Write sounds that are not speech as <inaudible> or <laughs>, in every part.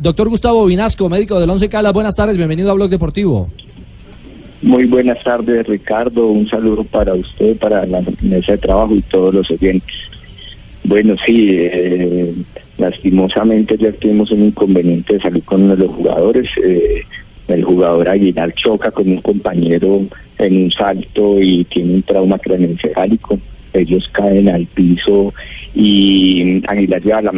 Doctor Gustavo Vinasco, médico del Once Caldas, buenas tardes, bienvenido a Blog Deportivo. Muy buenas tardes, Ricardo. Un saludo para usted, para la mesa de trabajo y todos los oyentes. Bueno, sí, eh, lastimosamente ya tuvimos un inconveniente de salud con uno de los jugadores. Eh, el jugador Aguilar choca con un compañero en un salto y tiene un trauma craneoencefálico. Ellos caen al piso y Aguilar lleva la,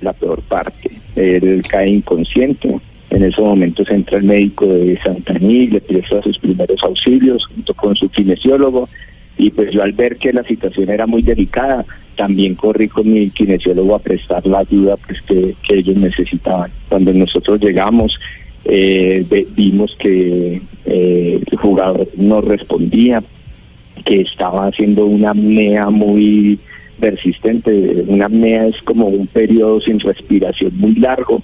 la peor parte. Él cae inconsciente. En esos momentos entra el médico de Santaní, le presta sus primeros auxilios junto con su kinesiólogo y pues yo al ver que la situación era muy delicada, también corrí con mi kinesiólogo a prestar la ayuda pues que, ellos necesitaban. Cuando nosotros llegamos, eh, vimos que eh, el jugador no respondía, que estaba haciendo una apnea muy persistente. Una apnea es como un periodo sin respiración muy largo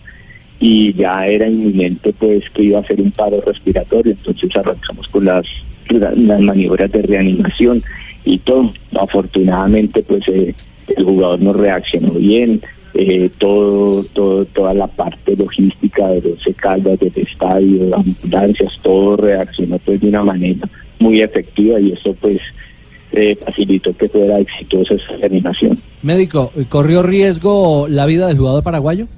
y ya era inminente pues que iba a ser un paro respiratorio, entonces arrancamos con las, la- las maniobras de reanimación y todo. Afortunadamente pues eh, el jugador no reaccionó bien, eh, todo, todo, toda la parte logística de los caldas del estadio, ambulancias, todo reaccionó pues de una manera muy efectiva y eso pues eh, facilitó que fuera exitosa esa reanimación. Médico, ¿corrió riesgo la vida del jugador paraguayo?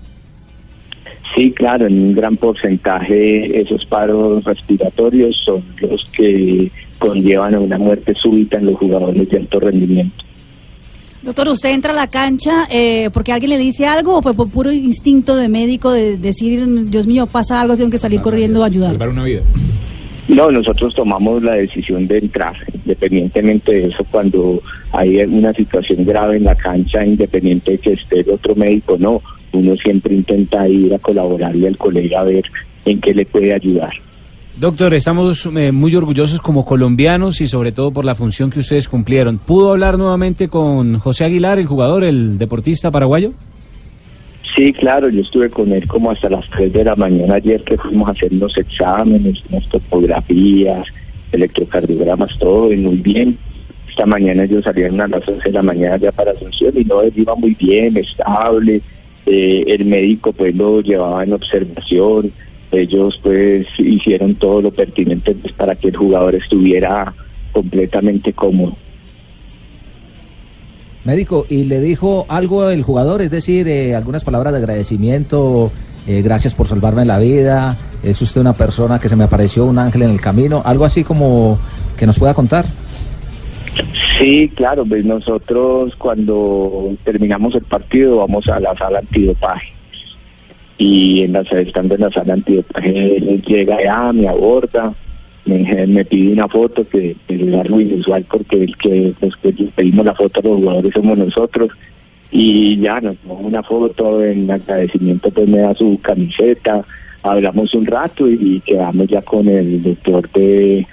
Sí, claro, en un gran porcentaje esos paros respiratorios son los que conllevan a una muerte súbita en los jugadores de alto rendimiento. Doctor, ¿usted entra a la cancha eh, porque alguien le dice algo o fue por puro instinto de médico de decir, Dios mío, pasa algo, tengo que salir corriendo a ayudar? No, nosotros tomamos la decisión de entrar, independientemente de eso, cuando hay una situación grave en la cancha, independiente de que esté el otro médico, no, uno siempre intenta ir a colaborarle al colega a ver en qué le puede ayudar. Doctor, estamos eh, muy orgullosos como colombianos y sobre todo por la función que ustedes cumplieron. ¿Pudo hablar nuevamente con José Aguilar, el jugador, el deportista paraguayo? Sí, claro, yo estuve con él como hasta las 3 de la mañana ayer que fuimos a hacer los exámenes, unas topografías, electrocardiogramas, todo muy bien. Esta mañana ellos salieron a las 11 de la mañana ya para Asunción y no, él iba muy bien, estable. Eh, el médico pues lo llevaba en observación. Ellos pues hicieron todo lo pertinente pues, para que el jugador estuviera completamente cómodo. Médico, ¿y le dijo algo el jugador? Es decir, eh, algunas palabras de agradecimiento, eh, gracias por salvarme la vida, es usted una persona que se me apareció un ángel en el camino, algo así como que nos pueda contar. Sí, claro, pues nosotros cuando terminamos el partido vamos a la sala antidopaje. Y en la, estando en la sala antidopaje llega ya, me aborda, me, pide una foto que, es algo inusual porque el que que les pedimos la foto a los jugadores somos nosotros y ya nos tomamos una foto en agradecimiento pues me da su camiseta, hablamos un rato y quedamos ya con el doctor de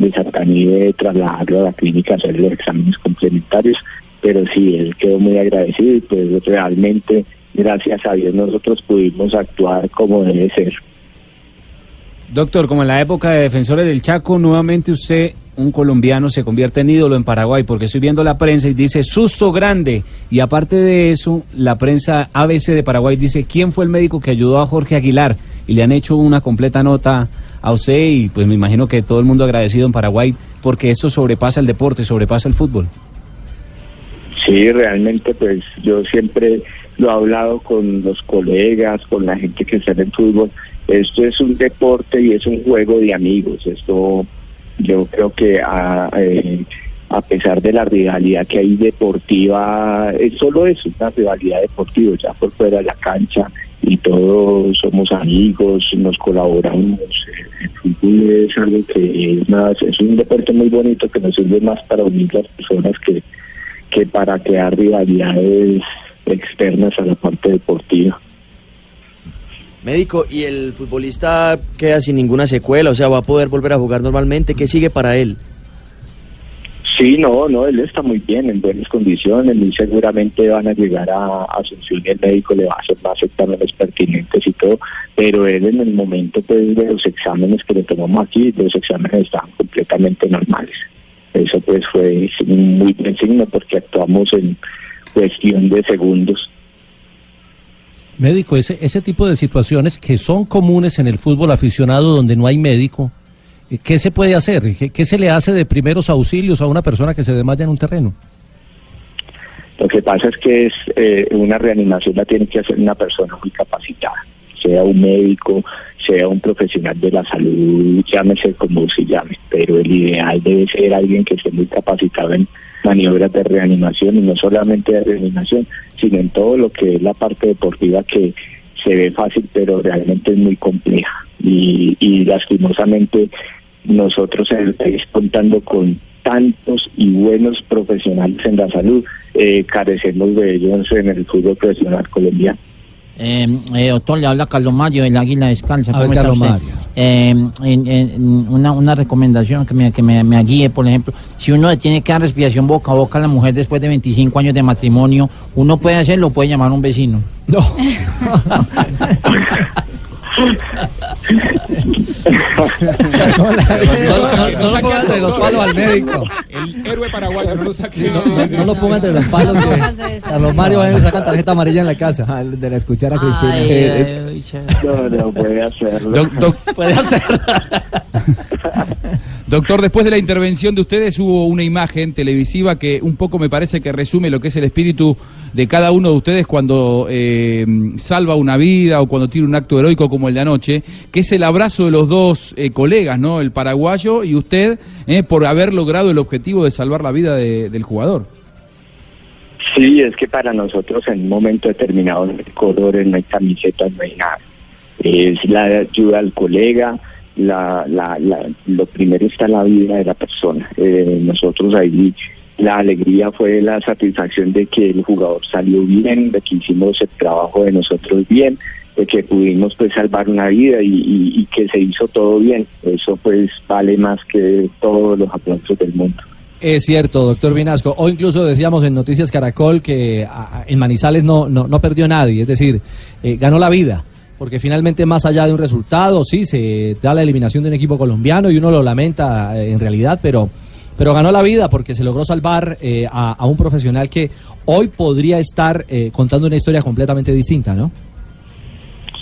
de Santaní de trasladarlo a la clínica a hacer los exámenes complementarios, pero sí, él quedó muy agradecido y pues realmente, gracias a Dios, nosotros pudimos actuar como debe ser. Doctor, como en la época de Defensores del Chaco, nuevamente usted, un colombiano, se convierte en ídolo en Paraguay, porque estoy viendo la prensa y dice susto grande. Y aparte de eso, la prensa ABC de Paraguay dice quién fue el médico que ayudó a Jorge Aguilar. Y le han hecho una completa nota a usted y pues me imagino que todo el mundo agradecido en Paraguay porque esto sobrepasa el deporte, sobrepasa el fútbol. Sí, realmente pues yo siempre lo he hablado con los colegas, con la gente que está en el fútbol. Esto es un deporte y es un juego de amigos. Esto yo creo que a, eh, a pesar de la rivalidad que hay deportiva, es solo eso, una rivalidad deportiva, ya por fuera de la cancha y todos somos amigos, nos colaboramos. El fútbol es algo que es, más, es un deporte muy bonito que nos sirve más para unir las personas que, que para crear rivalidades externas a la parte deportiva. Médico, ¿y el futbolista queda sin ninguna secuela? O sea, ¿va a poder volver a jugar normalmente? ¿Qué sigue para él? Sí, no, no, él está muy bien, en buenas condiciones, y seguramente van a llegar a Asunción y el médico le va a hacer más exámenes pertinentes y todo, pero él en el momento pues de los exámenes que le tomamos aquí, los exámenes estaban completamente normales. Eso pues fue muy buen signo porque actuamos en cuestión de segundos. Médico, ese, ese tipo de situaciones que son comunes en el fútbol aficionado donde no hay médico, eh, ¿qué se puede hacer? ¿Qué, se le hace de primeros auxilios a una persona que se desmaya en un terreno? Lo que pasa es que es eh, una reanimación la tiene que hacer una persona muy capacitada, sea un médico, sea un profesional de la salud, llámese como se llame, pero el ideal debe ser alguien que esté muy capacitado en maniobras de reanimación y no solamente de reanimación, sino en todo lo que es la parte deportiva que se ve fácil, pero realmente es muy compleja. Y, y lastimosamente nosotros contando con tantos y buenos profesionales en la salud, eh, carecemos de ellos en el fútbol profesional colombiano. Eh, eh, doctor, le habla Carlos Mario del Águila Descalza. Eh, en- una, una recomendación que, me, que me, me guíe, por ejemplo, si uno tiene que dar respiración boca a boca a la mujer después de 25 años de matrimonio, uno puede hacerlo, puede llamar a un vecino. No. <laughs> No, no, no lo pongan entre los palos al médico. El héroe paraguayo, no lo saque. No, no- no lo pongan entre los palos que Carlos Mario va a sacar tarjeta amarilla en la casa. Ah, De la escuchar a Cristina. Eh, No, no puede hacerlo. Doc- doc- Puede hacer. <laughs> doctor, después de la intervención de ustedes hubo una imagen televisiva que un poco me parece que resume lo que es el espíritu de cada uno de ustedes cuando eh, salva una vida o cuando tiene un acto heroico como el de anoche, que es el abrazo de los dos eh, colegas, ¿no? El paraguayo y usted, eh, por haber logrado el objetivo de salvar la vida de- del jugador. Sí, es que para nosotros en un momento determinado no hay colores, no hay camisetas, no hay nada. Es la ayuda al colega, la, la, la- lo primero está la vida de la persona. Eh, nosotros ahí la alegría fue la satisfacción de que el jugador salió bien, de que hicimos el trabajo de nosotros bien, de que pudimos pues salvar una vida y, y- que se hizo todo bien. Eso pues vale más que todos los aplausos del mundo. Es cierto, doctor Vinasco. O incluso decíamos en Noticias Caracol que en Manizales no, no, no perdió nadie, es decir, eh, ganó la vida. Porque finalmente, más allá de un resultado, sí, se da la eliminación de un equipo colombiano y uno lo lamenta eh, en realidad, pero, pero ganó la vida porque se logró salvar eh, a, un profesional que hoy podría estar eh, contando una historia completamente distinta, ¿no?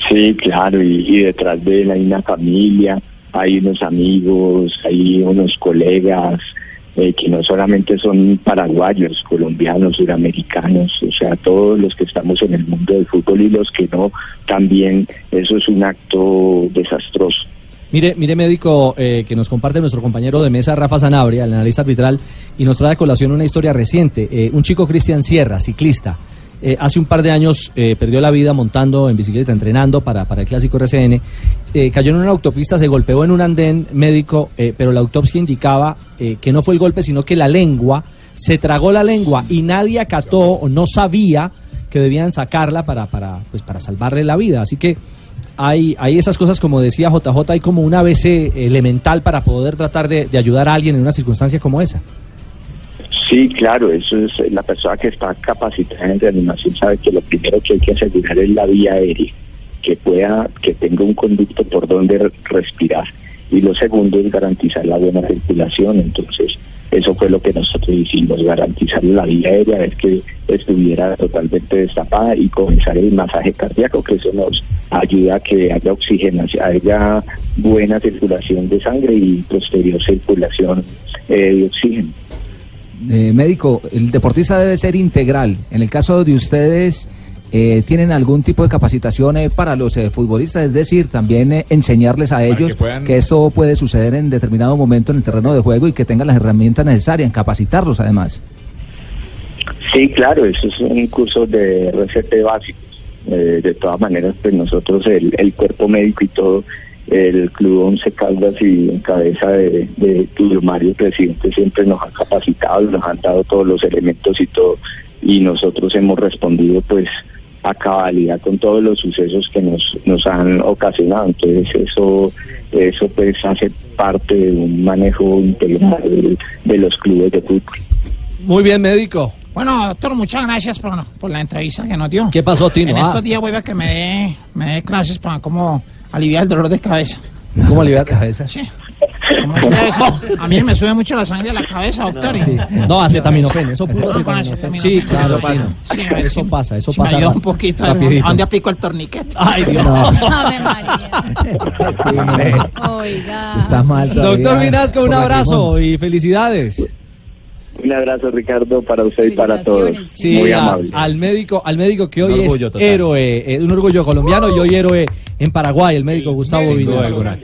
Sí, claro, y detrás de él hay una familia, hay unos amigos, hay unos colegas eh, que no solamente son paraguayos, colombianos, suramericanos, o sea, todos los que estamos en el mundo del fútbol y los que no, también eso es un acto desastroso. Mire, mire médico, eh, que nos comparte nuestro compañero de mesa, Rafa Sanabria, el analista arbitral, y nos trae a colación una historia reciente. Eh, un chico Cristian Sierra, ciclista, eh, hace un par de años eh, perdió la vida montando en bicicleta, entrenando para, para el clásico RCN. Eh, cayó en una autopista, se golpeó en un andén médico, eh, pero la autopsia indicaba que no fue el golpe, sino que la lengua, se tragó la lengua y nadie acató o no sabía que debían sacarla para, para, pues, para salvarle la vida. Así que hay, hay esas cosas, como decía JJ, hay como un ABC elemental para poder tratar de ayudar a alguien en una circunstancia como esa. Sí, claro, eso es eh, la persona que está capacitada en reanimación sabe que lo primero que hay que asegurar es la vía aérea, que pueda, que tenga un conducto por donde re- respirar. Y lo segundo es garantizar la buena circulación. Entonces, eso fue lo que nosotros hicimos, garantizar la vía aérea, es que estuviera totalmente destapada y comenzar el masaje cardíaco, que eso nos ayuda a que haya oxigenación, haya buena circulación de sangre y posterior circulación eh, de oxígeno. Eh, médico, el deportista debe ser integral. En el caso de ustedes, eh, ¿tienen algún tipo de capacitación eh, para los eh, futbolistas? Es decir, también eh, enseñarles a ellos que puedan- que esto puede suceder en determinado momento en el terreno de juego y que tengan las herramientas necesarias, capacitarlos además. Sí, claro, eso es un curso de RCP básicos. Eh, de todas maneras, pues nosotros, el, el cuerpo médico y todo, el Club Once Caldas y en cabeza de, de Tulio Mario, presidente, siempre nos han capacitado, nos han dado todos los elementos y todo, y nosotros hemos respondido pues a cabalidad con todos los sucesos que nos, nos han ocasionado. Entonces eso, eso pues hace parte de un manejo integral de, de los clubes de fútbol. Muy bien, médico. Bueno, doctor, muchas gracias por, por la entrevista que nos dio. ¿Qué pasó, Tino? En Ah. estos días voy a que me dé, me dé clases para cómo aliviar el dolor de cabeza. ¿Cómo aliviar la cabeza? Sí. Como es que a, mí me sube mucho la sangre a la cabeza, doctor. y- Sí. No, acetaminofén, eso puro acetaminofén. Sí, claro, Eso pasa. Tino. Sí, a ver Eso pasa, eso me pasa. ayuda ra- un poquito. ¿A rapidito. dónde aplico el torniquete? <laughs> Ay, Dios. María. <laughs> Oiga. Está mal todavía. Doctor Vinasco, un abrazo y felicidades. Un abrazo Ricardo para usted y para todos. Sí, Muy a- amable. al médico, al médico que hoy es total. héroe, eh, un orgullo colombiano y hoy héroe en Paraguay, el médico Gustavo alguna.